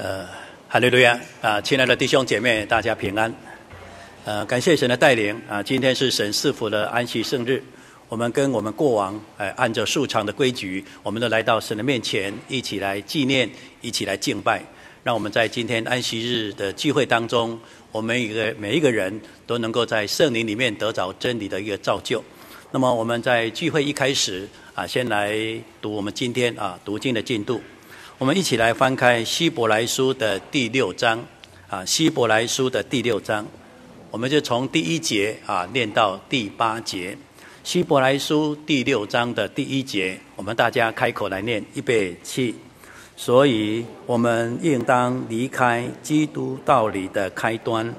呃，哈利路亚啊！亲爱的弟兄姐妹，大家平安。呃，感谢神的带领啊！今天是神赐福的安息圣日，我们跟我们过往呃按照数常的规矩，我们都来到神的面前，一起来纪念，一起来敬拜。让我们在今天安息日的聚会当中，我们一个每一个人都能够在圣灵里面得着真理的一个造就。那么我们在聚会一开始啊，先来读我们今天啊读经的进度。我们一起来翻开希伯来书的第六章，啊，希伯来书的第六章，我们就从第一节啊念到第八节。希伯来书第六章的第一节，我们大家开口来念，预备起。所以我们应当离开基督道理的开端，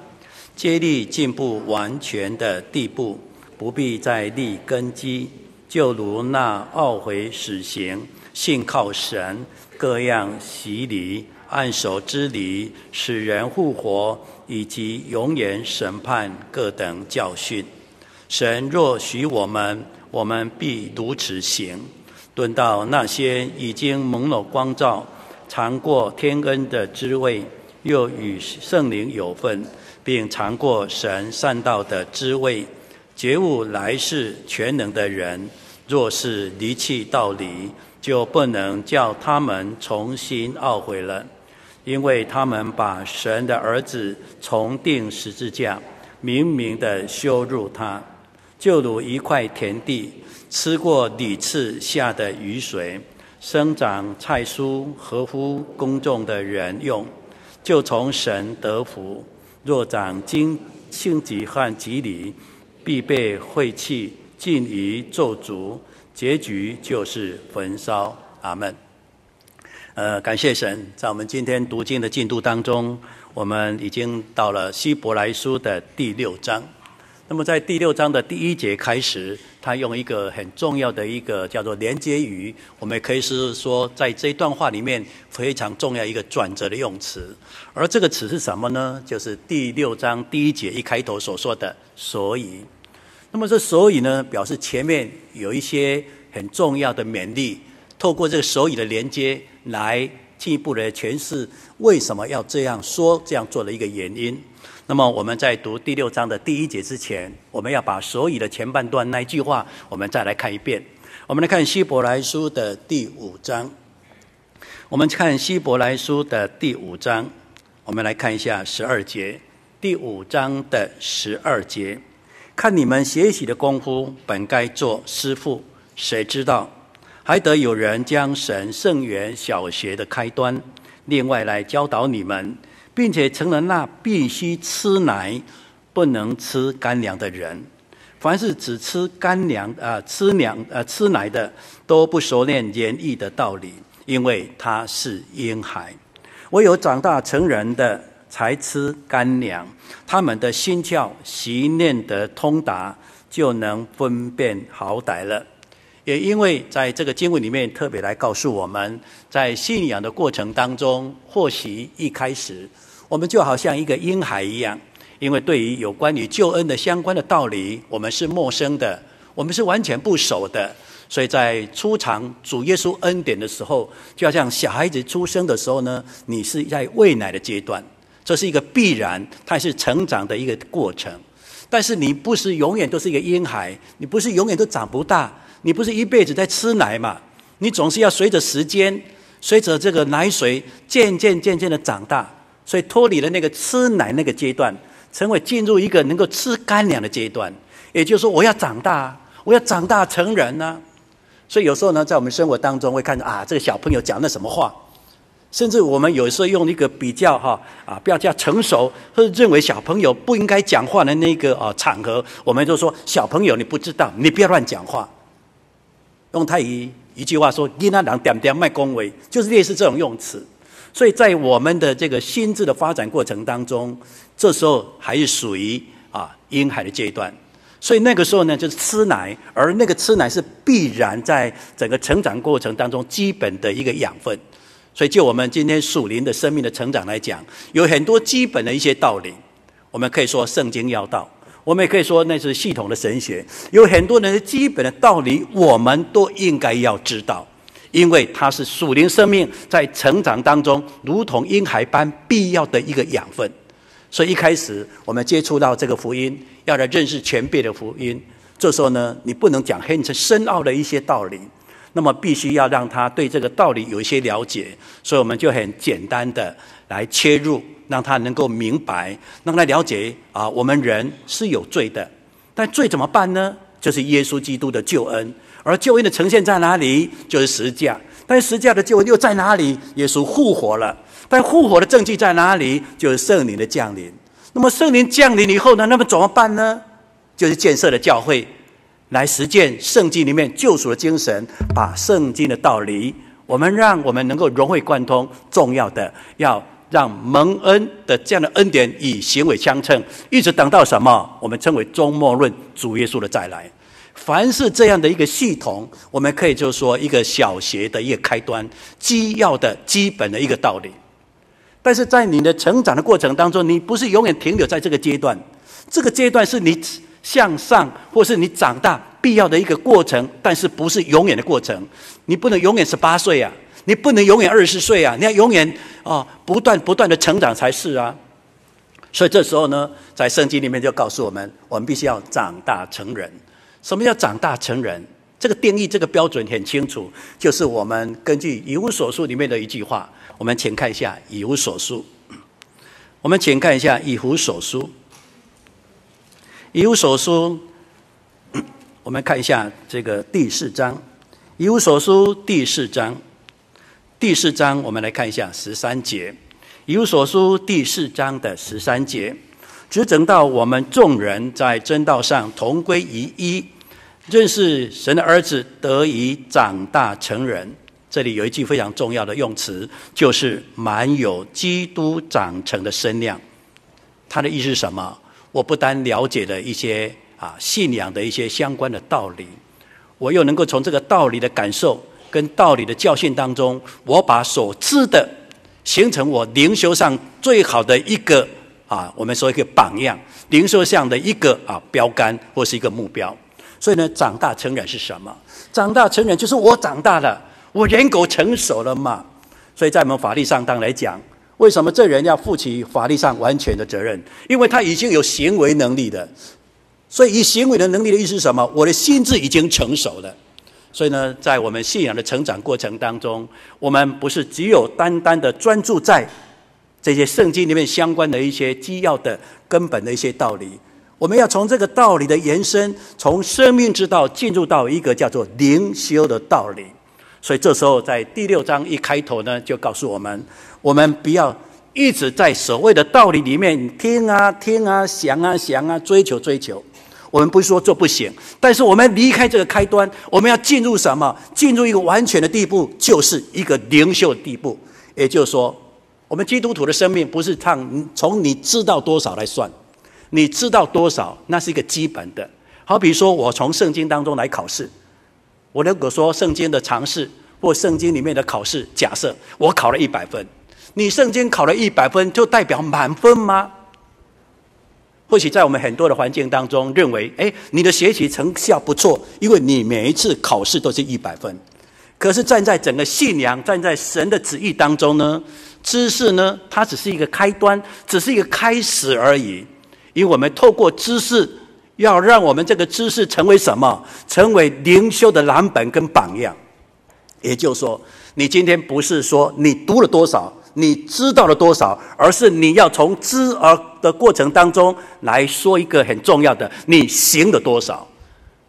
接力进步完全的地步，不必再立根基，就如那懊悔死刑，信靠神。各样洗礼、按手之礼、使人复活，以及永远审判各等教训。神若许我们，我们必如此行。论到那些已经蒙了光照、尝过天恩的滋味，又与圣灵有份，并尝过神善道的滋味，觉悟来世全能的人，若是离弃道理，就不能叫他们重新懊悔了，因为他们把神的儿子重钉十字架，明明的羞辱他，就如一块田地吃过屡次下的雨水，生长菜蔬，合乎公种的人用，就从神得福；若长荆荆棘和蒺藜，必被晦气，尽于咒诅。结局就是焚烧。阿门。呃，感谢神，在我们今天读经的进度当中，我们已经到了希伯来书的第六章。那么在第六章的第一节开始，他用一个很重要的一个叫做连接语，我们也可以是说，在这一段话里面非常重要一个转折的用词。而这个词是什么呢？就是第六章第一节一开头所说的“所以”。那么这所以呢，表示前面有一些很重要的勉励，透过这个所以的连接，来进一步的诠释为什么要这样说、这样做的一个原因。那么我们在读第六章的第一节之前，我们要把所以的前半段那一句话，我们再来看一遍。我们来看希伯来书的第五章。我们看希伯来书的第五章，我们来看一下十二节。第五章的十二节。看你们学习的功夫，本该做师傅，谁知道还得有人将神圣园小学的开端，另外来教导你们，并且成了那必须吃奶，不能吃干粮的人。凡是只吃干粮啊，吃粮啊，吃奶的，都不熟练言语的道理，因为他是婴孩。唯有长大成人的。才吃干粮，他们的心窍习念得通达，就能分辨好歹了。也因为在这个经文里面特别来告诉我们，在信仰的过程当中，或许一开始我们就好像一个婴孩一样，因为对于有关于救恩的相关的道理，我们是陌生的，我们是完全不熟的。所以在初尝主耶稣恩典的时候，就好像小孩子出生的时候呢，你是在喂奶的阶段。这是一个必然，它是成长的一个过程。但是你不是永远都是一个婴孩，你不是永远都长不大，你不是一辈子在吃奶嘛？你总是要随着时间，随着这个奶水渐渐渐渐的长大，所以脱离了那个吃奶那个阶段，成为进入一个能够吃干粮的阶段。也就是说，我要长大，我要长大成人呢、所以有时候呢，在我们生活当中会看到啊，这个小朋友讲的什么话。甚至我们有时候用一个比较哈啊，比较成熟，或者认为小朋友不应该讲话的那个啊场合，我们就说小朋友你不知道，你不要乱讲话。用泰语一句话说，你那人点点卖恭维，就是类似这种用词。所以在我们的这个心智的发展过程当中，这时候还是属于啊婴孩的阶段。所以那个时候呢，就是吃奶，而那个吃奶是必然在整个成长过程当中基本的一个养分。所以，就我们今天属灵的生命的成长来讲，有很多基本的一些道理，我们可以说圣经要道，我们也可以说那是系统的神学，有很多人的基本的道理，我们都应该要知道，因为它是属灵生命在成长当中如同婴孩般必要的一个养分。所以一开始我们接触到这个福音，要来认识全备的福音。这时候呢，你不能讲很深奥的一些道理，那么必须要让他对这个道理有一些了解。所以我们就很简单的来切入，让他能够明白，让他了解啊，我们人是有罪的，但罪怎么办呢？就是耶稣基督的救恩，而救恩的呈现在哪里？就是十字架。但是十字架的救恩又在哪里？耶稣复活了。但复活的证据在哪里？就是圣灵的降临。那么圣灵降临以后呢？那么怎么办呢？就是建设的教会，来实践圣经里面救赎的精神，把圣经的道理，我们让我们能够融会贯通。重要的要让蒙恩的这样的恩典与行为相称，一直等到什么？我们称为终末论，主耶稣的再来。凡是这样的一个系统，我们可以就是说一个小学的一个开端，基要的基本的一个道理。但是在你的成长的过程当中，你不是永远停留在这个阶段，这个阶段是你向上或是你长大必要的一个过程，但是不是永远的过程。你不能永远十八岁啊，你不能永远二十岁啊，你要永远啊不断不断的成长才是啊。所以这时候呢，在圣经里面就告诉我们，我们必须要长大成人。什么叫长大成人？这个定义，这个标准很清楚，就是我们根据以弗所书里面的一句话。我们请看一下以弗所书。我们请看一下以弗所书。以无所书，我们看一下这个第四章。以无所书第四章，第四章我们来看一下十三节。以无所书第四章的十三节，只等到我们众人在真道上同归于一，认识神的儿子，得以长大成人。这里有一句非常重要的用词，就是满有基督长成的身量。它的意思是什么？我不单了解了一些啊信仰的一些相关的道理，我又能够从这个道理的感受跟道理的教训当中，我把所知的形成我灵修上最好的一个啊，我们说一个榜样，灵修上的一个啊标杆或是一个目标。所以呢，长大成人是什么？长大成人就是我长大了。我人格成熟了嘛？所以在我们法律上当来讲，为什么这人要负起法律上完全的责任？因为他已经有行为能力的。所以以行为的能力的意思是什么？我的心智已经成熟了。所以呢，在我们信仰的成长过程当中，我们不是只有单单的专注在这些圣经里面相关的一些基要的根本的一些道理，我们要从这个道理的延伸，从生命之道进入到一个叫做灵修的道理。所以这时候，在第六章一开头呢，就告诉我们：我们不要一直在所谓的道理里面听啊听啊想啊想啊追求追求。我们不是说做不行，但是我们离开这个开端，我们要进入什么？进入一个完全的地步，就是一个灵修的地步。也就是说，我们基督徒的生命不是唱从你知道多少来算，你知道多少那是一个基本的。好比说我从圣经当中来考试。我如果说圣经的常识或圣经里面的考试，假设我考了一百分，你圣经考了一百分就代表满分吗？或许在我们很多的环境当中认为，哎，你的学习成效不错，因为你每一次考试都是一百分。可是站在整个信仰、站在神的旨意当中呢，知识呢，它只是一个开端，只是一个开始而已。因为我们透过知识。要让我们这个知识成为什么？成为灵修的蓝本跟榜样。也就是说，你今天不是说你读了多少，你知道了多少，而是你要从知而的过程当中来说一个很重要的：你行了多少。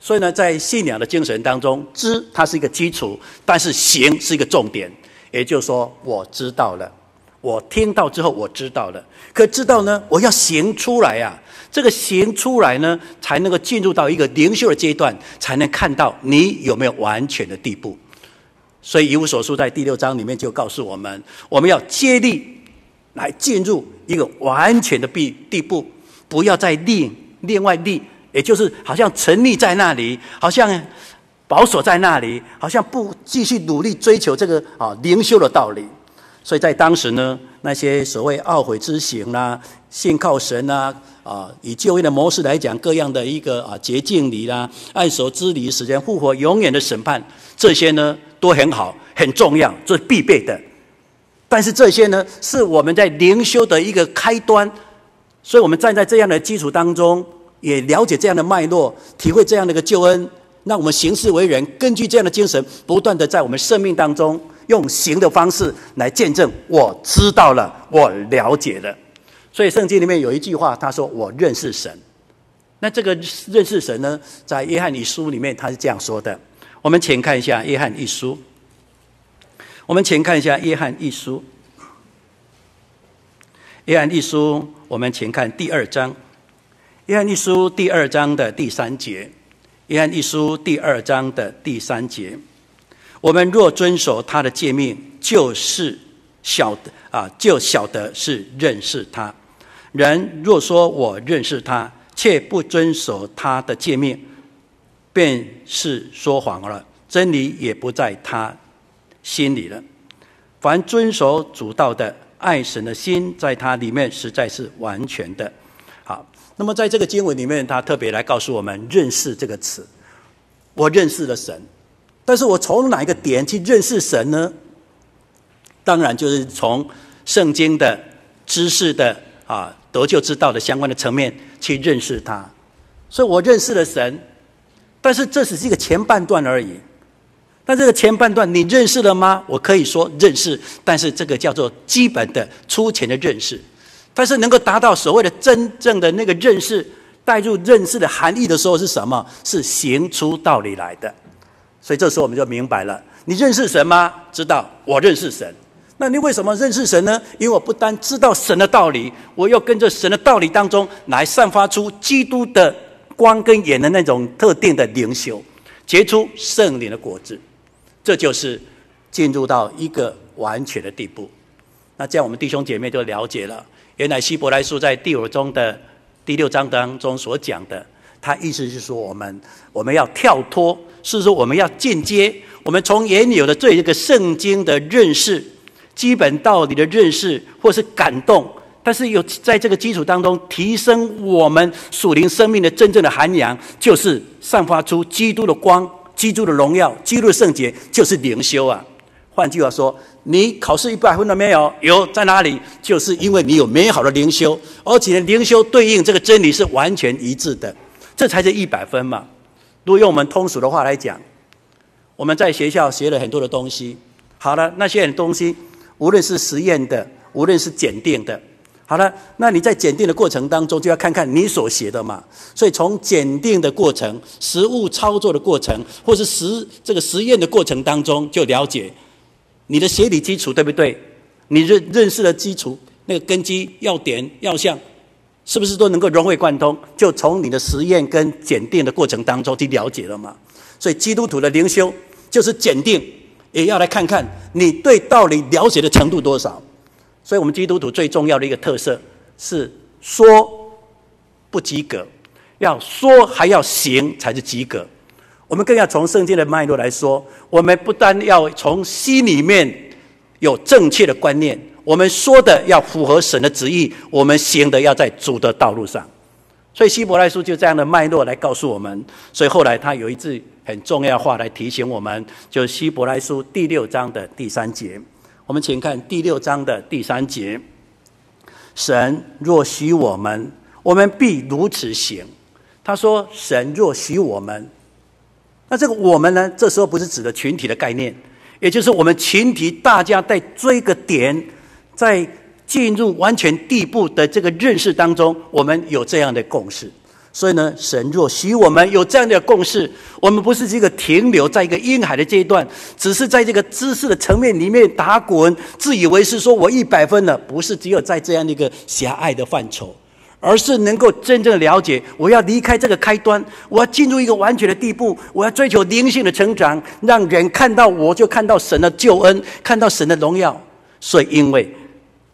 所以呢，在信仰的精神当中，知它是一个基础，但是行是一个重点。也就是说，我知道了，我听到之后我知道了，可知道呢，我要行出来呀、啊。这个行出来呢，才能够进入到一个灵修的阶段，才能看到你有没有完全的地步。所以以弗所书在第六章里面就告诉我们，我们要接力来进入一个完全的地地步，不要再立另外立，也就是好像沉溺在那里，好像保守在那里，好像不继续努力追求这个啊灵修的道理。所以在当时呢，那些所谓懊悔之行啦、信靠神啊。啊，以就业的模式来讲，各样的一个啊洁净礼啦、按手之礼、使人复活、永远的审判，这些呢都很好，很重要，这是必备的。但是这些呢，是我们在灵修的一个开端。所以，我们站在这样的基础当中，也了解这样的脉络，体会这样的一个救恩，那我们行事为人，根据这样的精神，不断的在我们生命当中，用行的方式来见证。我知道了，我了解了。所以，圣经里面有一句话，他说：“我认识神。”那这个认识神呢，在约翰一书里面，他是这样说的。我们请看一下约翰一书。我们请看一下约翰一书。约翰一书，我们请看第二章。约翰一书第二章的第三节。约翰一书第二章的第三节。我们若遵守他的诫命，就是晓得啊，就晓得是认识他。人若说我认识他，却不遵守他的诫命，便是说谎了，真理也不在他心里了。凡遵守主道的，爱神的心在他里面实在是完全的。好，那么在这个经文里面，他特别来告诉我们“认识”这个词。我认识了神，但是我从哪一个点去认识神呢？当然就是从圣经的知识的啊。得救之道的相关的层面去认识他，所以我认识了神，但是这只是一个前半段而已。但这个前半段你认识了吗？我可以说认识，但是这个叫做基本的粗浅的认识。但是能够达到所谓的真正的那个认识，带入认识的含义的时候是什么？是行出道理来的。所以这时候我们就明白了：你认识神吗？知道，我认识神。那你为什么认识神呢？因为我不单知道神的道理，我又跟着神的道理当中来散发出基督的光跟眼的那种特定的灵修，结出圣灵的果子，这就是进入到一个完全的地步。那这样我们弟兄姐妹就了解了，原来希伯来书在第五章的第六章当中所讲的，他意思是说我们我们要跳脱，是说我们要进阶，我们从原有的对这个圣经的认识。基本道理的认识，或是感动，但是有在这个基础当中提升我们属灵生命的真正的涵养，就是散发出基督的光、基督的荣耀、基督的圣洁，就是灵修啊。换句话说，你考试一百分了没有？有，在哪里？就是因为你有美好的灵修，而且灵修对应这个真理是完全一致的，这才是一百分嘛。如果用我们通俗的话来讲，我们在学校学了很多的东西，好了，那些东西。无论是实验的，无论是检定的，好了，那你在检定的过程当中，就要看看你所写的嘛。所以从检定的过程、实物操作的过程，或是实这个实验的过程当中，就了解你的学理基础对不对？你认认识的基础那个根基要点要项，是不是都能够融会贯通？就从你的实验跟检定的过程当中去了解了嘛。所以基督徒的灵修就是检定。也要来看看你对道理了解的程度多少，所以，我们基督徒最重要的一个特色是说不及格，要说还要行才是及格。我们更要从圣经的脉络来说，我们不单要从心里面有正确的观念，我们说的要符合神的旨意，我们行的要在主的道路上。所以希伯来书就这样的脉络来告诉我们。所以后来他有一句很重要的话来提醒我们，就是希伯来书第六章的第三节。我们请看第六章的第三节：神若许我们，我们必如此行。他说：“神若许我们，那这个我们呢？这时候不是指的群体的概念，也就是我们群体大家在追个点，在。”进入完全地步的这个认识当中，我们有这样的共识。所以呢，神若许我们有这样的共识，我们不是这个停留在一个婴孩的阶段，只是在这个知识的层面里面打滚，自以为是说我一百分了。不是只有在这样的一个狭隘的范畴，而是能够真正了解，我要离开这个开端，我要进入一个完全的地步，我要追求灵性的成长，让人看到我就看到神的救恩，看到神的荣耀。所以因为。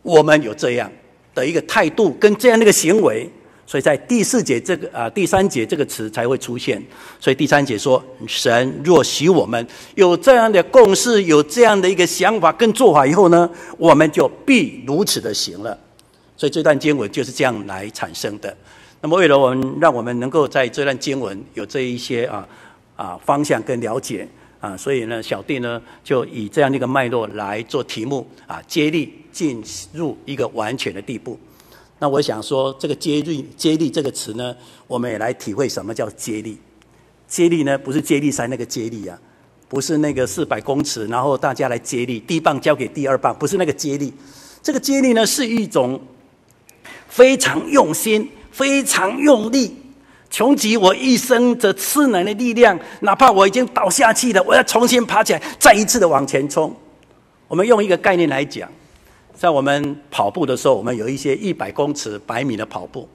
我们有这样的一个态度跟这样的一个行为，所以在第四节这个啊第三节这个词才会出现。所以第三节说：“神若许我们有这样的共识，有这样的一个想法跟做法以后呢，我们就必如此的行了。”所以这段经文就是这样来产生的。那么为了我们让我们能够在这段经文有这一些啊啊方向跟了解。啊，所以呢，小弟呢就以这样的一个脉络来做题目啊，接力进入一个完全的地步。那我想说，这个接力接力这个词呢，我们也来体会什么叫接力。接力呢，不是接力赛那个接力啊，不是那个四百公尺，然后大家来接力，第一棒交给第二棒，不是那个接力。这个接力呢，是一种非常用心、非常用力。穷极我一生的吃奶的力量，哪怕我已经倒下去了，我要重新爬起来，再一次的往前冲。我们用一个概念来讲，在我们跑步的时候，我们有一些一百公尺、百米的跑步。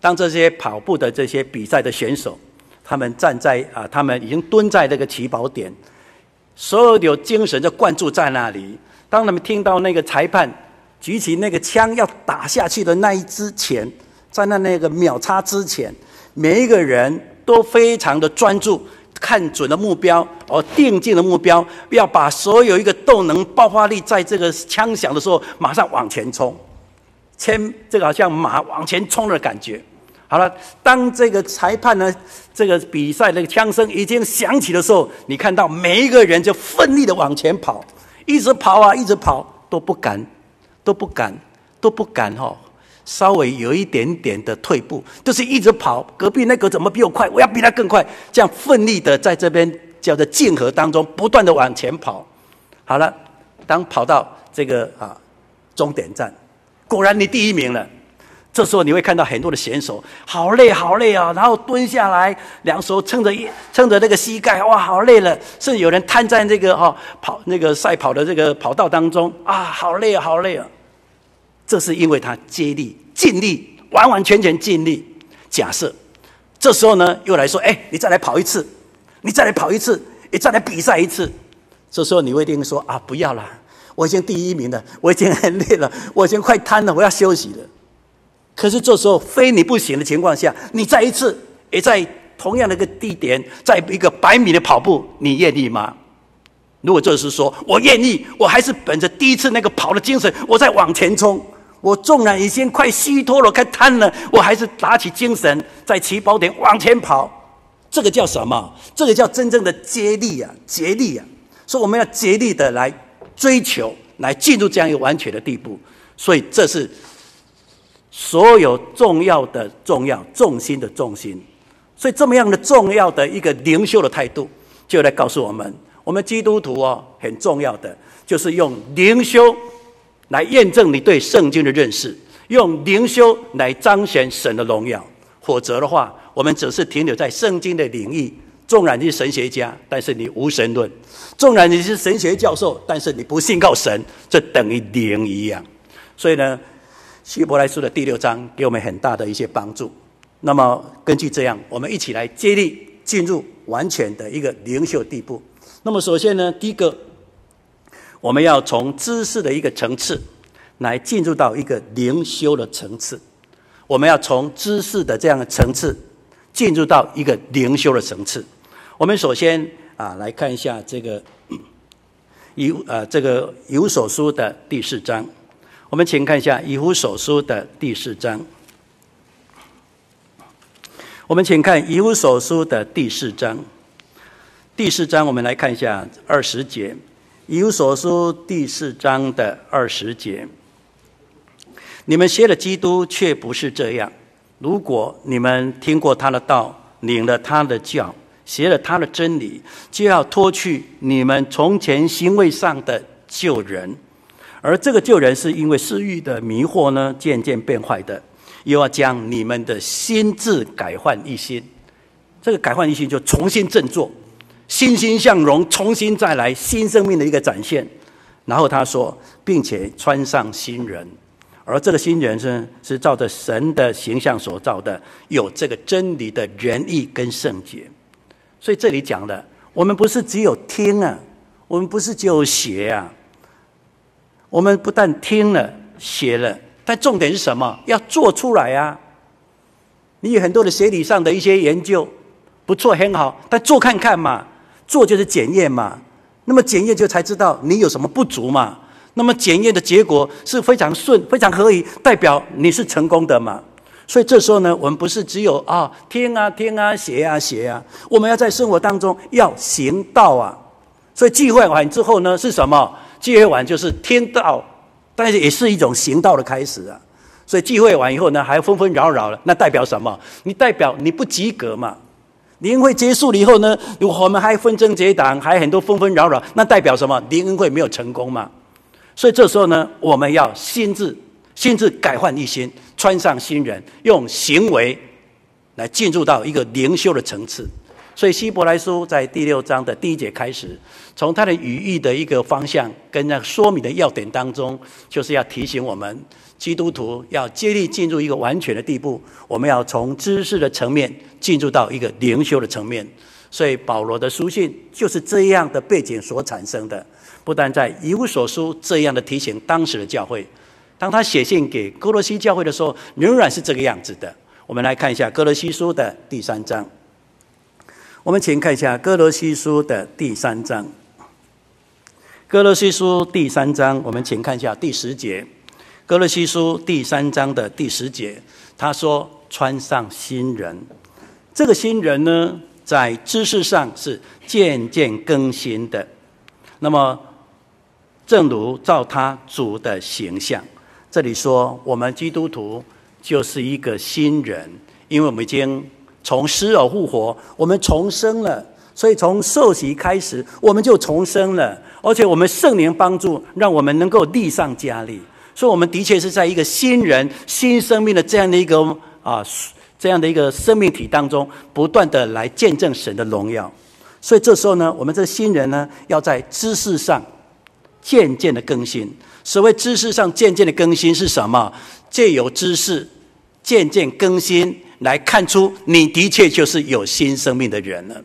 当这些跑步的这些比赛的选手，他们站在啊，他们已经蹲在这个起跑点，所有的精神就灌注在那里。当他们听到那个裁判举起那个枪要打下去的那一之前，在那那个秒差之前。每一个人都非常的专注，看准了目标，而定进了目标，要把所有一个动能、爆发力，在这个枪响的时候马上往前冲，牵这个好像马往前冲的感觉。好了，当这个裁判呢，这个比赛那个枪声已经响起的时候，你看到每一个人就奋力的往前跑，一直跑啊，一直跑，都不敢，都不敢，都不敢哈。稍微有一点点的退步，就是一直跑。隔壁那个怎么比我快？我要比他更快。这样奋力的在这边叫做竞合当中，不断的往前跑。好了，当跑到这个啊终点站，果然你第一名了。这时候你会看到很多的选手，好累好累啊，然后蹲下来，两手撑着一撑着那个膝盖，哇，好累了。甚至有人瘫在那个哈跑那个赛跑的这个跑道当中啊，好累，好累啊。这是因为他接力、尽力、完完全全尽力。假设这时候呢，又来说：“哎，你再来跑一次，你再来跑一次，你再来比赛一次。”这时候你会一定说：“啊，不要了，我已经第一名了，我已经很累了，我已经快瘫了，我要休息了。”可是这时候非你不行的情况下，你再一次也在同样的一个地点，在一个百米的跑步，你愿意吗？如果这时说我愿意，我还是本着第一次那个跑的精神，我再往前冲。我纵然已经快虚脱了，快瘫了，我还是打起精神，在起跑点往前跑。这个叫什么？这个叫真正的接力啊，接力啊！所以我们要竭力的来追求，来进入这样一个完全的地步。所以这是所有重要的重要重心的重心。所以这么样的重要的一个灵修的态度，就来告诉我们，我们基督徒哦，很重要的就是用灵修。来验证你对圣经的认识，用灵修来彰显神的荣耀。否则的话，我们只是停留在圣经的领域。纵然你是神学家，但是你无神论；纵然你是神学教授，但是你不信靠神，这等于零一样。所以呢，希伯来书的第六章给我们很大的一些帮助。那么根据这样，我们一起来接力进入完全的一个灵修地步。那么首先呢，第一个。我们要从知识的一个层次，来进入到一个灵修的层次。我们要从知识的这样的层次，进入到一个灵修的层次。我们首先啊，来看一下这个以啊这个以弗所书的第四章。我们请看一下以弗所书的第四章。我们请看以弗所书的第四章。第四章，我们来看一下二十节。以弗所书第四章的二十节，你们学了基督，却不是这样。如果你们听过他的道，领了他的教，学了他的真理，就要脱去你们从前行为上的旧人，而这个旧人是因为私欲的迷惑呢，渐渐变坏的。又要将你们的心志改换一新，这个改换一新就重新振作。欣欣向荣，重新再来，新生命的一个展现。然后他说，并且穿上新人，而这个新人是是照着神的形象所造的，有这个真理的仁义跟圣洁。所以这里讲的，我们不是只有听啊，我们不是只有学啊，我们不但听了学了，但重点是什么？要做出来啊！你有很多的学理上的一些研究，不错，很好，但做看看嘛。做就是检验嘛，那么检验就才知道你有什么不足嘛。那么检验的结果是非常顺、非常合宜，代表你是成功的嘛。所以这时候呢，我们不是只有啊听啊听啊写啊写啊，我们要在生活当中要行道啊，所以聚会完之后呢，是什么？聚会完就是听道，但是也是一种行道的开始啊。所以聚会完以后呢，还纷纷扰扰了，那代表什么？你代表你不及格嘛？灵会结束了以后呢，如果我们还纷争结党，还很多纷纷扰扰，那代表什么？灵恩会没有成功嘛？所以这时候呢，我们要心智，心智改换一新，穿上新人，用行为来进入到一个灵修的层次。所以希伯来书在第六章的第一节开始，从它的语义的一个方向跟那个说明的要点当中，就是要提醒我们。基督徒要接力进入一个完全的地步，我们要从知识的层面进入到一个灵修的层面。所以保罗的书信就是这样的背景所产生的。不但在以无所书这样的提醒当时的教会，当他写信给歌罗西教会的时候，仍然是这个样子的。我们来看一下歌罗西书的第三章。我们请看一下歌罗西书的第三章。歌罗西书第三章，我们请看一下第十节。歌罗西书第三章的第十节，他说：“穿上新人。”这个新人呢，在知识上是渐渐更新的。那么，正如照他主的形象，这里说我们基督徒就是一个新人，因为我们已经从死而复活，我们重生了。所以从受洗开始，我们就重生了，而且我们圣灵帮助，让我们能够力上加力。所以，我们的确是在一个新人、新生命的这样的一个啊，这样的一个生命体当中，不断的来见证神的荣耀。所以，这时候呢，我们这新人呢，要在知识上渐渐的更新。所谓知识上渐渐的更新是什么？借由知识渐渐更新，来看出你的确就是有新生命的人了。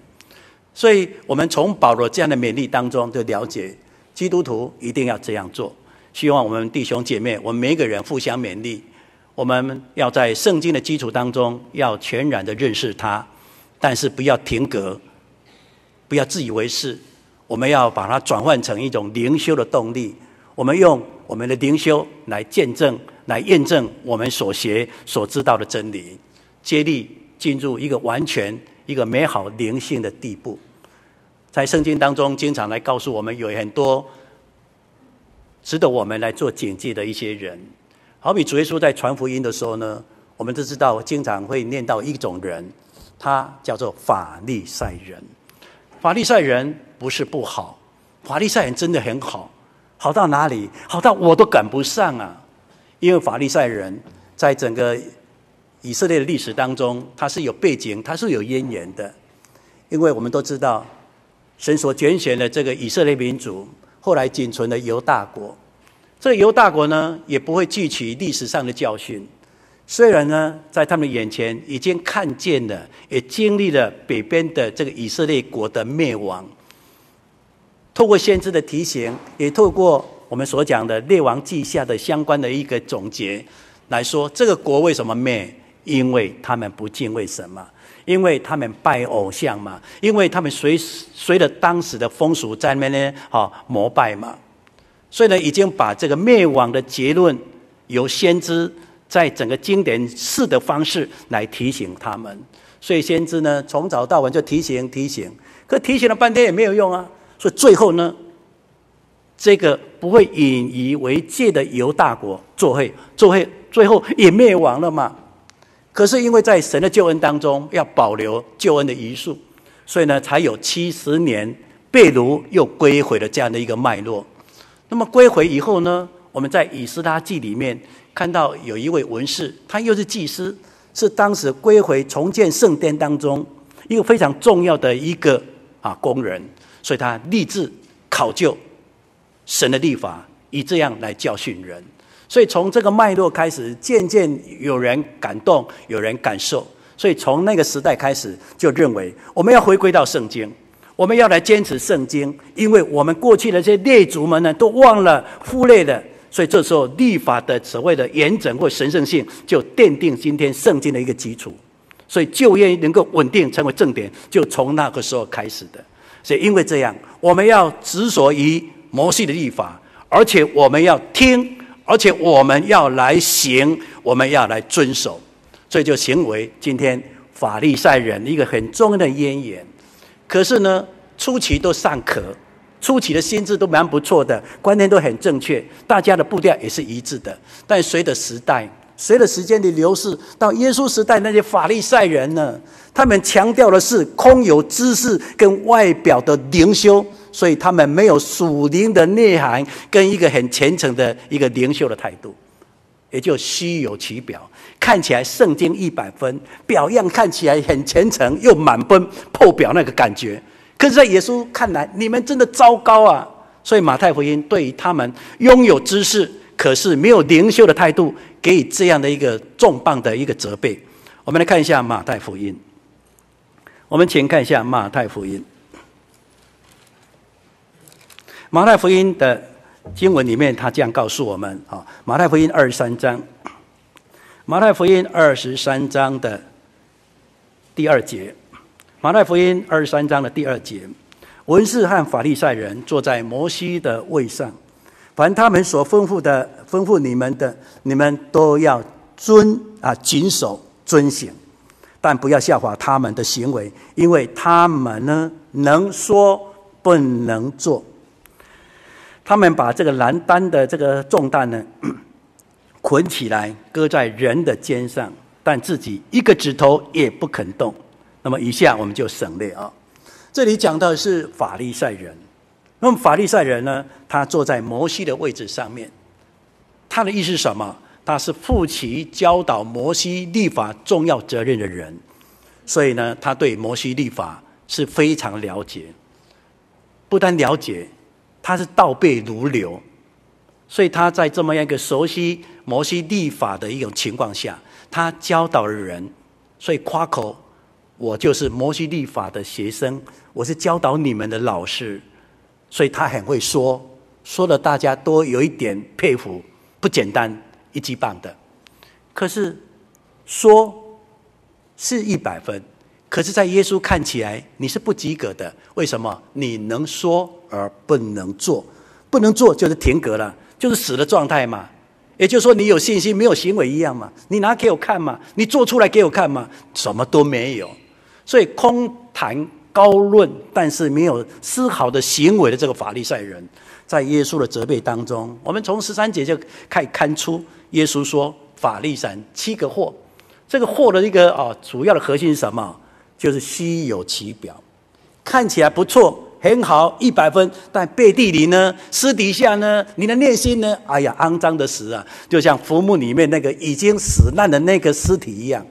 所以，我们从保罗这样的勉励当中，就了解基督徒一定要这样做。希望我们弟兄姐妹，我们每一个人互相勉励。我们要在圣经的基础当中，要全然的认识它，但是不要停格，不要自以为是。我们要把它转换成一种灵修的动力。我们用我们的灵修来见证、来验证我们所学、所知道的真理，接力进入一个完全、一个美好灵性的地步。在圣经当中，经常来告诉我们有很多。值得我们来做警戒的一些人，好比主耶稣在传福音的时候呢，我们都知道经常会念到一种人，他叫做法利赛人。法利赛人不是不好，法利赛人真的很好，好到哪里？好到我都赶不上啊！因为法利赛人在整个以色列的历史当中，他是有背景，他是有渊源的。因为我们都知道，神所拣选的这个以色列民族。后来仅存的犹大国，这个犹大国呢，也不会汲取历史上的教训。虽然呢，在他们眼前已经看见了，也经历了北边的这个以色列国的灭亡。透过先知的提醒，也透过我们所讲的列王记下的相关的一个总结来说，这个国为什么灭？因为他们不敬畏什么。因为他们拜偶像嘛，因为他们随随着当时的风俗在那边呢，哈膜拜嘛，所以呢，已经把这个灭亡的结论由先知在整个经典式的方式来提醒他们，所以先知呢从早到晚就提醒提醒，可提醒了半天也没有用啊，所以最后呢，这个不会引以为戒的犹大国作废，作废，最后也灭亡了嘛。可是因为在神的救恩当中要保留救恩的余数，所以呢，才有七十年被掳又归回的这样的一个脉络。那么归回以后呢，我们在以斯拉记里面看到有一位文士，他又是祭司，是当时归回重建圣殿当中一个非常重要的一个啊工人，所以他立志考究神的立法，以这样来教训人。所以从这个脉络开始，渐渐有人感动，有人感受。所以从那个时代开始，就认为我们要回归到圣经，我们要来坚持圣经，因为我们过去的这些列祖们呢，都忘了、忽略了。所以这时候立法的所谓的严整或神圣性，就奠定今天圣经的一个基础。所以旧约能够稳定成为正典，就从那个时候开始的。所以因为这样，我们要执着于摩西的立法，而且我们要听。而且我们要来行，我们要来遵守，所以就行为今天法利赛人一个很重要的渊源。可是呢，初期都尚可，初期的心智都蛮不错的，观念都很正确，大家的步调也是一致的。但随着时代，随着时间的流逝，到耶稣时代，那些法利赛人呢，他们强调的是空有知识跟外表的灵修，所以他们没有属灵的内涵跟一个很虔诚的一个灵修的态度，也就虚有其表。看起来圣经一百分，表样看起来很虔诚，又满分破表那个感觉。可是，在耶稣看来，你们真的糟糕啊！所以，马太福音对于他们拥有知识，可是没有灵修的态度，给予这样的一个重磅的一个责备。我们来看一下马太福音。我们请看一下马太福音。马太福音的经文里面，他这样告诉我们：啊，马太福音二十三章。马太福音二十三章的第二节，马太福音二十三章的第二节，文士和法利赛人坐在摩西的位上，凡他们所吩咐的，吩咐你们的，你们都要遵啊，谨守遵行，但不要效法他们的行为，因为他们呢，能说不能做，他们把这个难担的这个重担呢。捆起来，搁在人的肩上，但自己一个指头也不肯动。那么，以下我们就省略啊。这里讲到的是法利赛人。那么，法利赛人呢，他坐在摩西的位置上面，他的意思是什么？他是负起教导摩西立法重要责任的人，所以呢，他对摩西律法是非常了解。不但了解，他是倒背如流。所以他在这么样一个熟悉摩西律法的一种情况下，他教导了人，所以夸口，我就是摩西律法的学生，我是教导你们的老师，所以他很会说，说的大家都有一点佩服，不简单，一级棒的。可是说是一百分，可是在耶稣看起来你是不及格的，为什么？你能说而不能做，不能做就是停格了。就是死的状态嘛，也就是说，你有信心没有行为一样嘛？你拿给我看嘛？你做出来给我看嘛？什么都没有，所以空谈高论，但是没有丝毫的行为的这个法利赛人，在耶稣的责备当中，我们从十三节就可以看出，耶稣说法利赛七个祸，这个祸的一个啊主要的核心是什么？就是虚有其表，看起来不错。很好，一百分，但背地里呢，私底下呢，你的内心呢，哎呀，肮脏的死啊，就像坟墓里面那个已经死烂的那个尸体一样。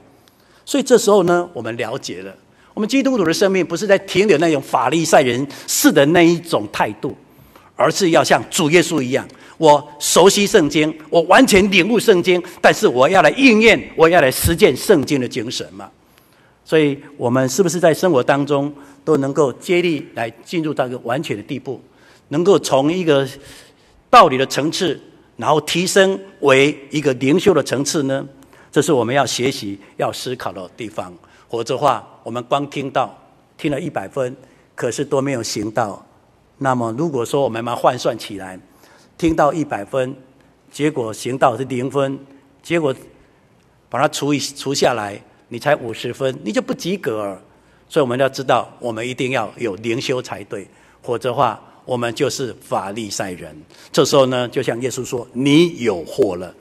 所以这时候呢，我们了解了，我们基督徒的生命不是在停留那种法利赛人式的那一种态度，而是要像主耶稣一样，我熟悉圣经，我完全领悟圣经，但是我要来应验，我要来实践圣经的精神嘛。所以，我们是不是在生活当中都能够接力来进入到一个完全的地步，能够从一个道理的层次，然后提升为一个灵修的层次呢？这是我们要学习、要思考的地方。否则话，我们光听到听了一百分，可是都没有行到。那么，如果说我们把换算起来，听到一百分，结果行到是零分，结果把它除以除下来。你才五十分，你就不及格。所以我们要知道，我们一定要有灵修才对，否则的话，我们就是法利赛人。这时候呢，就像耶稣说：“你有祸了。”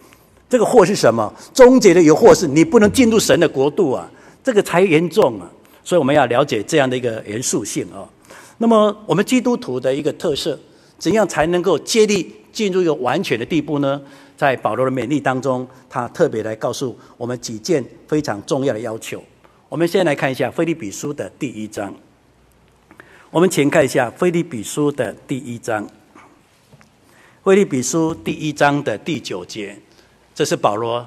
这个祸是什么？终结的有祸是你不能进入神的国度啊，这个才严重啊。所以我们要了解这样的一个严肃性啊。那么，我们基督徒的一个特色，怎样才能够接力进入一个完全的地步呢？在保罗的勉励当中，他特别来告诉我们几件非常重要的要求。我们先来看一下《腓立比书》的第一章。我们请看一下《腓立比书》的第一章，《腓立比书》第一章的第九节，这是保罗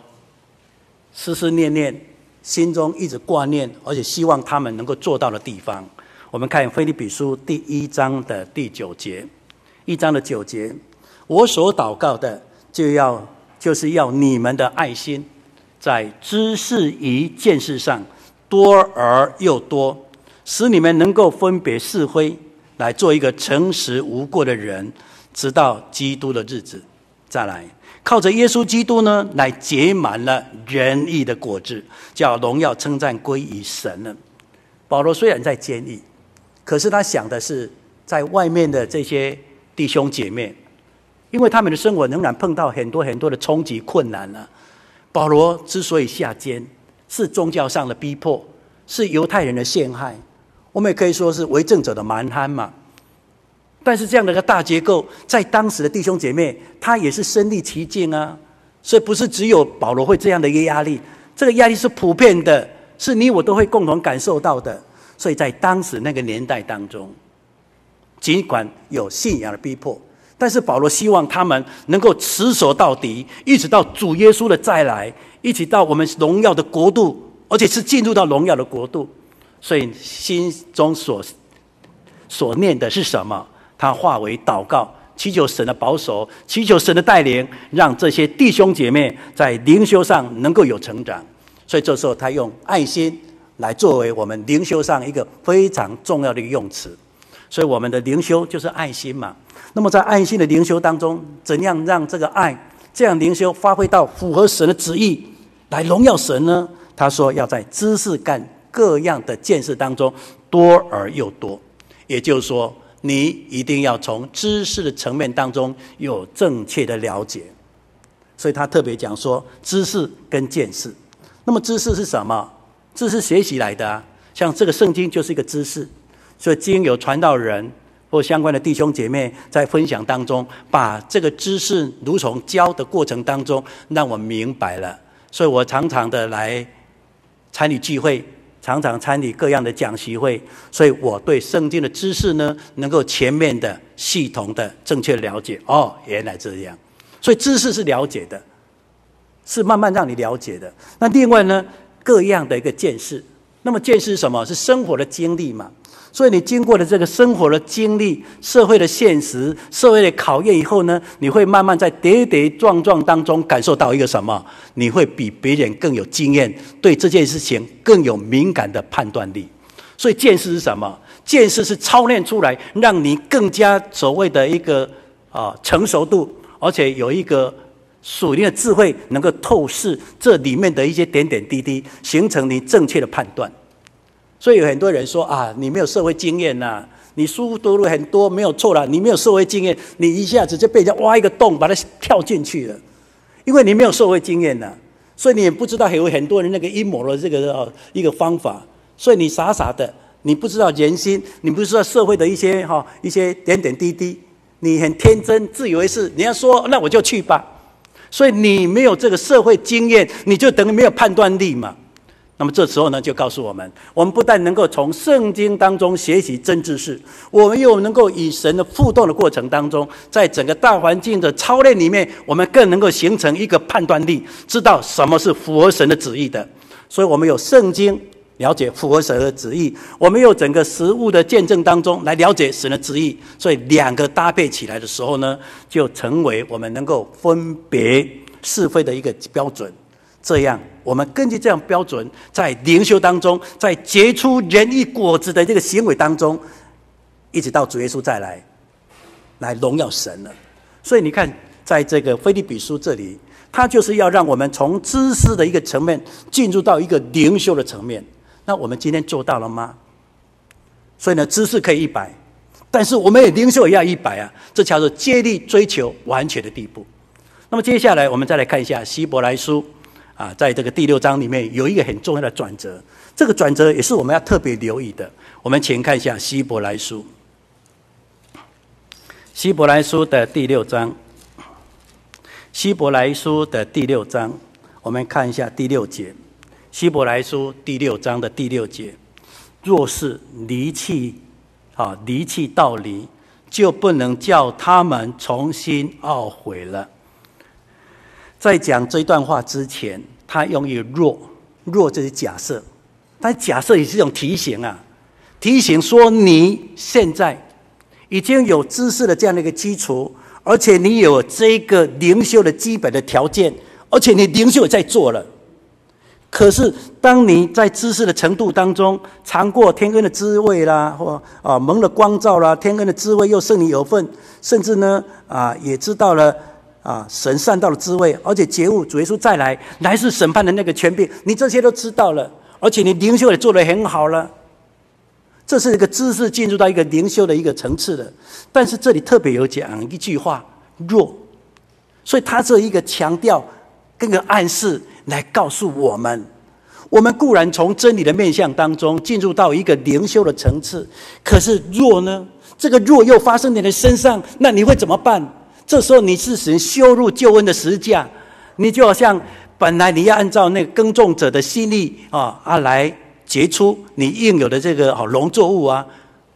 思思念念、心中一直挂念，而且希望他们能够做到的地方。我们看《腓立比书》第一章的第九节，一章的九节。我所祷告的，就要就是要你们的爱心，在知识与见识上多而又多，使你们能够分别是非，来做一个诚实无过的人，直到基督的日子。再来，靠着耶稣基督呢，来结满了仁义的果子，叫荣耀称赞归于神了。保罗虽然在监狱，可是他想的是在外面的这些弟兄姐妹，因为他们的生活仍然碰到很多很多的冲击困难了。保罗之所以下监，是宗教上的逼迫，是犹太人的陷害，我们也可以说是为政者的蛮横嘛。但是这样的一个大结构，在当时的弟兄姐妹，他也是身历其境啊。所以不是只有保罗会这样的一个压力，这个压力是普遍的，是你我都会共同感受到的。所以在当时那个年代当中，尽管有信仰的逼迫，但是保罗希望他们能够持守到底，一直到主耶稣的再来，一直到我们荣耀的国度，而且是进入到荣耀的国度。所以心中所所念的是什么？他化为祷告。祈求神的保守，祈求神的带领，让这些弟兄姐妹在灵修上能够有成长。所以这时候，他用爱心来作为我们灵修上一个非常重要的一个用词。所以，我们的灵修就是爱心嘛。那么，在爱心的灵修当中，怎样让这个爱这样灵修发挥到符合神的旨意，来荣耀神呢？他说，要在知识干各样的见识当中多而又多，也就是说。你一定要从知识的层面当中有正确的了解，所以他特别讲说知识跟见识。那么知识是什么？知识学习来的啊，像这个圣经就是一个知识，所以经有传道人或相关的弟兄姐妹在分享当中，把这个知识如从教的过程当中让我明白了。所以我常常的来参与聚会。常常参与各样的讲习会，所以我对圣经的知识呢，能够全面的、系统的、正确了解。哦，原来这样，所以知识是了解的，是慢慢让你了解的。那另外呢，各样的一个见识，那么见识是什么？是生活的经历嘛。所以你经过了这个生活的经历、社会的现实、社会的考验以后呢，你会慢慢在跌跌撞撞当中感受到一个什么？你会比别人更有经验，对这件事情更有敏感的判断力。所以见识是什么？见识是操练出来，让你更加所谓的一个啊成熟度，而且有一个属灵的智慧，能够透视这里面的一些点点滴滴，形成你正确的判断。所以有很多人说啊，你没有社会经验呐、你书读了很多没有错啦，你没有社会经验，你一下子就被人家挖一个洞把它跳进去了，因为你没有社会经验呐，所以你也不知道还有很多人那个阴谋的这个呃一个方法，所以你傻傻的，你不知道人心，你不知道社会的一些哈一些点点滴滴，你很天真自以为是，你要说那我就去吧，所以你没有这个社会经验，你就等于没有判断力嘛。那么这时候呢，就告诉我们，我们不但能够从圣经当中学习真知识，我们又能够以神的互动的过程当中，在整个大环境的操练里面，我们更能够形成一个判断力，知道什么是符合神的旨意的。所以，我们有圣经了解符合神的旨意，我们有整个实物的见证当中来了解神的旨意。所以，两个搭配起来的时候呢，就成为我们能够分别是非的一个标准。这样，我们根据这样标准，在灵修当中，在结出仁义果子的这个行为当中，一直到主耶稣再来，来荣耀神了。所以你看，在这个腓立比书这里，他就是要让我们从知识的一个层面进入到一个灵修的层面。那我们今天做到了吗？所以呢，知识可以一百，但是我们也灵修也要一百啊，这叫做竭力追求完全的地步。那么接下来，我们再来看一下希伯来书。啊，在这个第六章里面有一个很重要的转折，这个转折也是我们要特别留意的。我们请看一下希伯来书，希伯来书的第六章，希伯来书的第六章，我们看一下第六节，希伯来书第六章的第六节，若是离弃啊离弃道理，就不能叫他们重新懊悔了。在讲这一段话之前，他用一个若，若这是假设，但假设也是一种提醒啊，提醒说你现在已经有知识的这样的一个基础，而且你有这个灵修的基本的条件，而且你灵修也在做了。可是当你在知识的程度当中尝过天恩的滋味啦，或啊蒙了光照啦，天恩的滋味又胜你有份，甚至呢啊也知道了。啊，神善道的滋味，而且觉悟主耶稣再来，来世审判的那个权柄，你这些都知道了，而且你灵修也做得很好了。这是一个知识进入到一个灵修的一个层次的。但是这里特别有讲一句话：若。所以它这一个强调跟个暗示来告诉我们，我们固然从真理的面向当中进入到一个灵修的层次，可是若呢？这个若又发生在你的身上，那你会怎么办？这时候你是使人羞辱救恩的十字架，你就好像本来你要按照那个耕种者的心力啊啊来结出你应有的这个好农作物啊。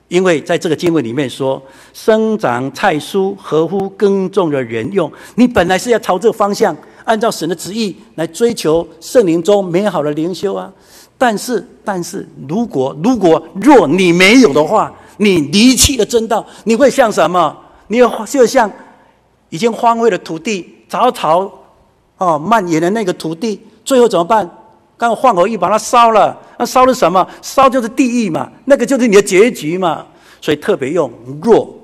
因为在这个经文里面说，生长菜蔬合乎耕种的人用，你本来是要朝这个方向，按照神的旨意来追求圣灵中美好的灵修啊。但是，但是如果如果若你没有的话，你离弃了真道，你会像什么？你就像已经荒废的土地，草草哦蔓延的那个土地，最后怎么办？刚换火一把它烧了，那烧的什么？烧就是地狱嘛，那个就是你的结局嘛。所以特别用弱，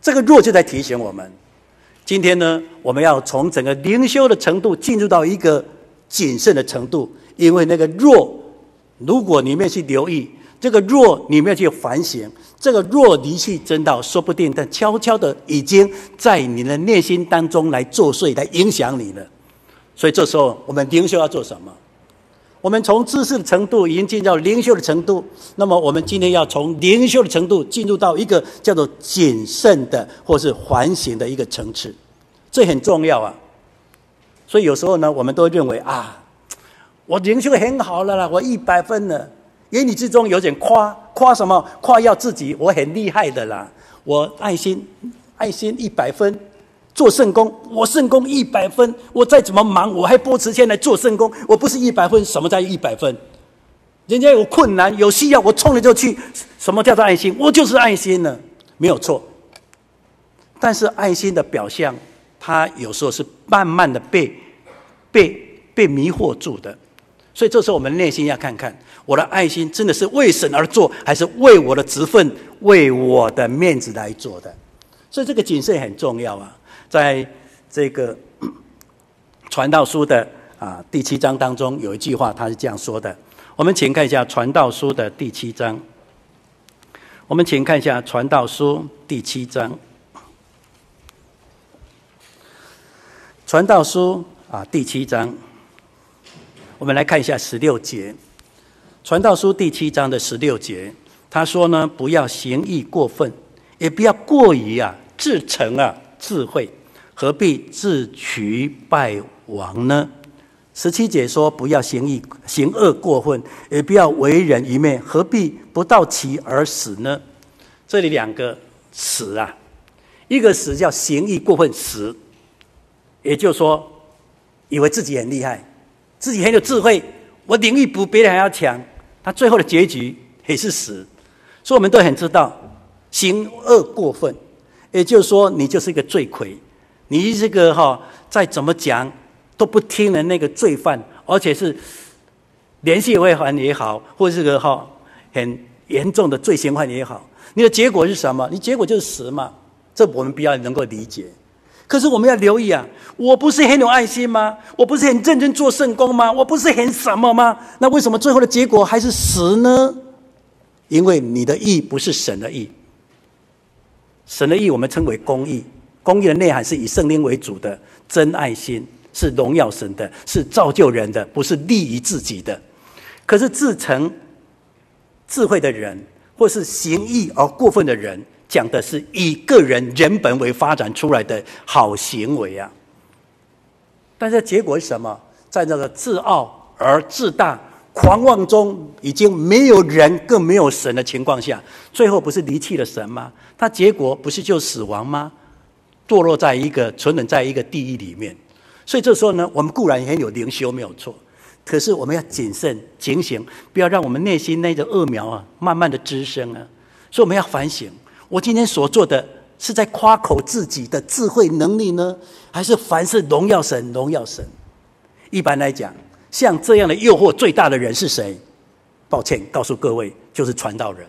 这个弱就在提醒我们，今天呢，我们要从整个灵修的程度进入到一个谨慎的程度，因为那个弱，如果你没有去留意，这个若你没有去反省，这个若离弃真道，说不定但悄悄的已经在你的内心当中来作祟，来影响你了。所以这时候我们灵修要做什么？我们从知识的程度已经进到灵修的程度，那么我们今天要从灵修的程度进入到一个叫做谨慎的或是反省的一个层次，这很重要啊。所以有时候呢，我们都认为啊，我灵修很好了啦，我一百分了，言语之中有点夸夸什么？夸耀自己，我很厉害的啦，我爱心爱心一百分。做圣功，我圣功一百分，我再怎么忙，我还拨时间来做圣功。我不是一百分，什么叫一百分？人家有困难有需要，我冲了就去。什么叫做爱心？我就是爱心呢，没有错。但是爱心的表象，它有时候是慢慢的被被被迷惑住的。所以这时候我们内心要看看，我的爱心真的是为神而做，还是为我的职分、为我的面子来做的？所以这个谨慎很重要啊。在这个 传道书的啊第七章当中，有一句话，他是这样说的。我们请看一下传道书的第七章。我们请看一下传道书第七章。传道书啊第七章，我们来看一下十六节。传道书第七章的十六节，他说呢：不要行义过分，也不要过于啊自成啊智慧。何必自取败亡呢？十七节说：不要行义行恶过分，也不要为人一面。何必不到其而死呢？这里两个死啊，一个死叫行义过分死，也就是说，以为自己很厉害，自己很有智慧，我领域比别人还要强，他最后的结局也是死。所以我们都很知道，行恶过分，也就是说，你就是一个罪魁。你这个哈，再怎么讲都不听的那个罪犯，而且是连续违反也好，或者是个哈很严重的罪行犯也好，你的结果是什么？你结果就是死嘛。这我们比较能够理解。可是我们要留意啊，我不是很有爱心吗？我不是很认真做圣工吗？我不是很什么吗？那为什么最后的结果还是死呢？因为你的义不是神的义，神的义我们称为公义。公义的内涵是以圣灵为主的真爱心，是荣耀神的，是造就人的，不是利于自己的。可是自成智慧的人，或是行义而过分的人，讲的是以个人人本为发展出来的好行为啊。但是结果是什么？在那个自傲而自大、狂妄中，已经没有人，更没有神的情况下，最后不是离弃了神吗？他结果不是就死亡吗？堕落在一个存忍在一个地狱里面，所以这时候呢，我们固然很有灵修没有错，可是我们要谨慎警醒，不要让我们内心那个恶苗啊，慢慢的滋生啊。所以我们要反省，我今天所做的是在夸口自己的智慧能力呢，还是凡事荣耀神荣耀神？一般来讲，像这样的诱惑最大的人是谁？抱歉，告诉各位，就是传道人。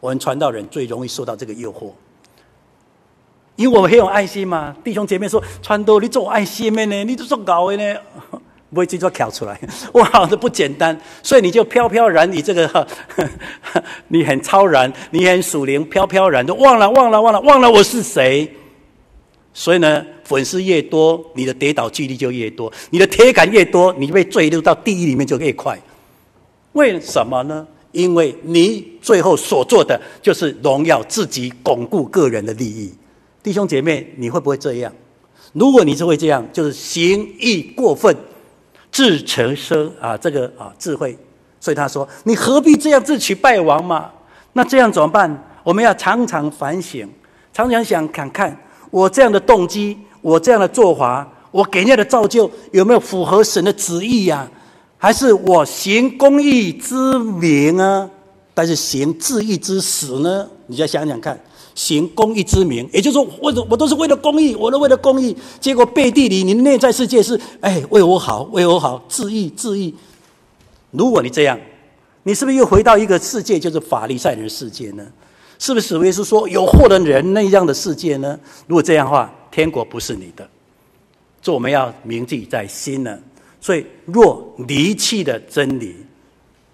我们传道人最容易受到这个诱惑。因为我们很有爱心嘛，弟兄姐妹说：“传道你做爱心的呢，你做搞的呢？”不会去做跳出来，哇，这不简单。所以你就飘飘然，你这个呵呵 你很超然，你很属灵，飘飘然就忘了忘了忘了忘了我是谁。所以呢，粉丝越多，你的跌倒几率就越多；你的铁杆越多，你被坠入到地狱里面就越快。为什么呢？因为你最后所做的就是荣耀自己，巩固个人的利益。弟兄姐妹，你会不会这样？如果你是会这样，就是行义过分，自成生啊，这个啊智慧。所以他说：“你何必这样自取败亡嘛？”那这样怎么办？我们要常常反省，常常想看看我这样的动机，我这样的做法，我给人家的造就有没有符合神的旨意呀、啊？还是我行公义之名啊，但是行自义之死呢？你再想想看，行公义之名，也就是说，我我都是为了公义，我都为了公义，结果背地里你内在世界是哎为我好，为我好，自义自义。如果你这样，你是不是又回到一个世界，就是法利赛人世界呢？是不是主耶稣说有祸的人那样的世界呢？如果这样的话，天国不是你的，这我们要铭记在心呢。所以，若离弃的真理，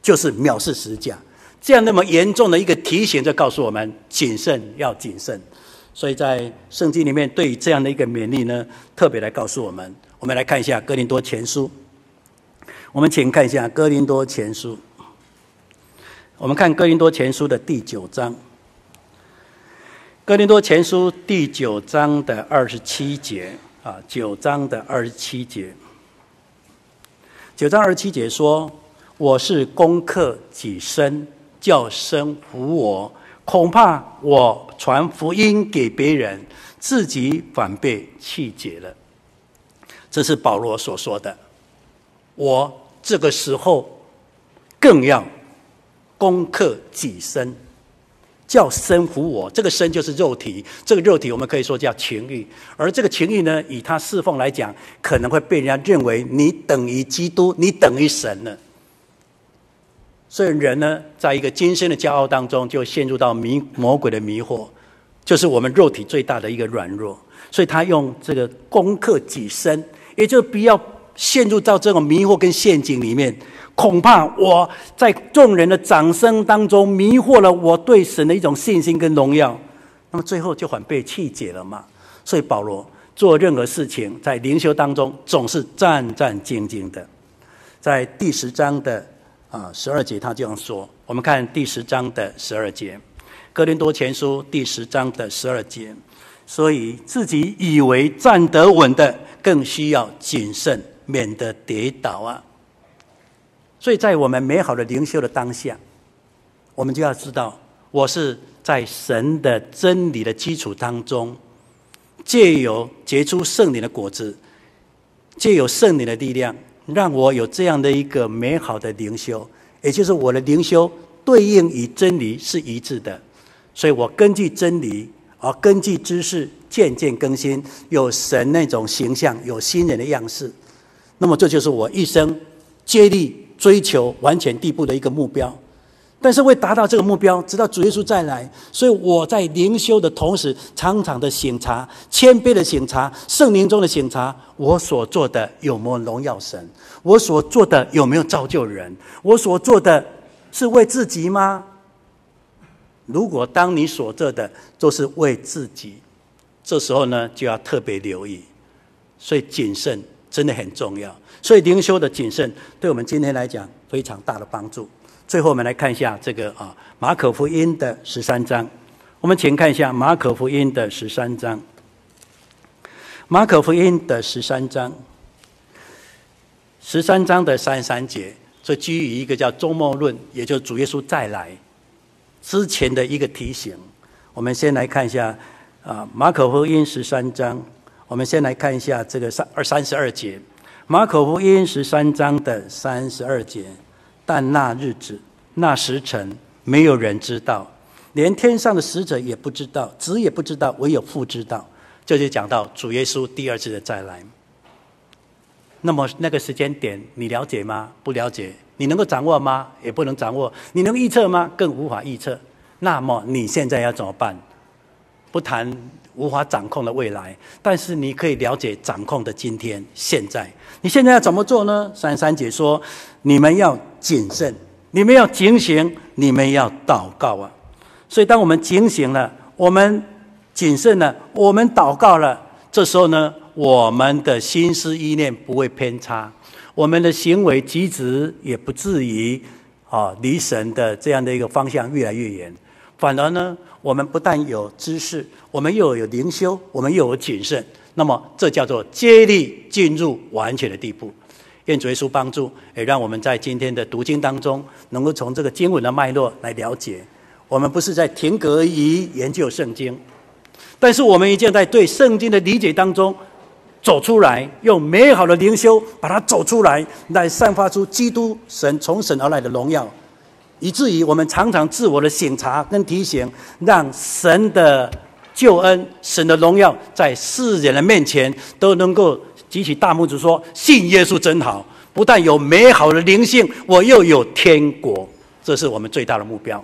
就是藐视实价，这样那么严重的一个提醒，就告诉我们谨慎要谨慎。所以在圣经里面，对这样的一个勉励呢，特别来告诉我们。我们来看一下《哥林多前书》，我们请看一下《哥林多前书》。我们看《哥林多前书》的第九章，《哥林多前书》第九章的二十七节啊，九章的二十七节。九章二十七节说：“我是攻克己身，叫身服我。恐怕我传福音给别人，自己反被气绝了。”这是保罗所说的。我这个时候更要攻克己身。叫身服我，这个身就是肉体，这个肉体我们可以说叫情欲，而这个情欲呢，以他侍奉来讲，可能会被人家认为你等于基督，你等于神了。所以人呢，在一个今生的骄傲当中，就陷入到迷魔鬼的迷惑，就是我们肉体最大的一个软弱。所以他用这个攻克己身，也就不要陷入到这种迷惑跟陷阱里面。恐怕我在众人的掌声当中迷惑了我对神的一种信心跟荣耀，那么最后就反被气解了嘛。所以保罗做任何事情在灵修当中总是战战兢兢的。在第十章的啊十二节他这样说，我们看第十章的十二节，哥林多前书第十章的十二节，所以自己以为站得稳的，更需要谨慎，免得跌倒啊。所以在我们美好的灵修的当下，我们就要知道，我是在神的真理的基础当中，借由结出圣灵的果子，借由圣灵的力量，让我有这样的一个美好的灵修，也就是我的灵修对应与真理是一致的。所以我根据真理，而根据知识渐渐更新，有神那种形象，有新人的样式。那么这就是我一生接力。追求完全地步的一个目标，但是为达到这个目标，直到主耶稣再来，所以我在灵修的同时，常常的省察、谦卑的省察、圣灵中的省察，我所做的有没有荣耀神？我所做的有没有造就人？我所做的是为自己吗？如果当你所做的都是为自己，这时候呢，就要特别留意，所以谨慎真的很重要。所以灵修的谨慎，对我们今天来讲非常大的帮助。最后，我们来看一下这个啊，马可福音的十三章。我们请看一下马可福音的十三章。马可福音的十三章，十三章的三十三节，这基于一个叫周末论，也就是主耶稣再来之前的一个提醒。我们先来看一下啊，马可福音十三章。我们先来看一下这个三二三十二节。马可福音十三章的三十二节，但那日子、那时辰，没有人知道，连天上的使者也不知道，子也不知道，唯有父知道。这就讲到主耶稣第二次的再来。那么那个时间点，你了解吗？不了解。你能够掌握吗？也不能掌握。你能预测吗？更无法预测。那么你现在要怎么办？不谈无法掌控的未来，但是你可以了解掌控的今天现在。你现在要怎么做呢？三十三节说：你们要谨慎，你们要警醒，你们要祷告啊！所以，当我们警醒了，我们谨慎了，我们祷告了，这时候呢，我们的心思意念不会偏差，我们的行为举止也不至于啊离神的这样的一个方向越来越远。反而呢，我们不但有知识，我们又有灵修，我们又有谨慎，那么这叫做接力进入完全的地步。愿主耶稣帮助，也让我们在今天的读经当中，能够从这个经文的脉络来了解。我们不是在停格于研究圣经，但是我们已经在对圣经的理解当中走出来，用美好的灵修把它走出来，来散发出基督神从神而来的荣耀，以至于我们常常自我的省察跟提醒，让神的救恩、神的荣耀在世人的面前都能够举起大拇指说：信耶稣真好！不但有美好的灵性，我又有天国，这是我们最大的目标。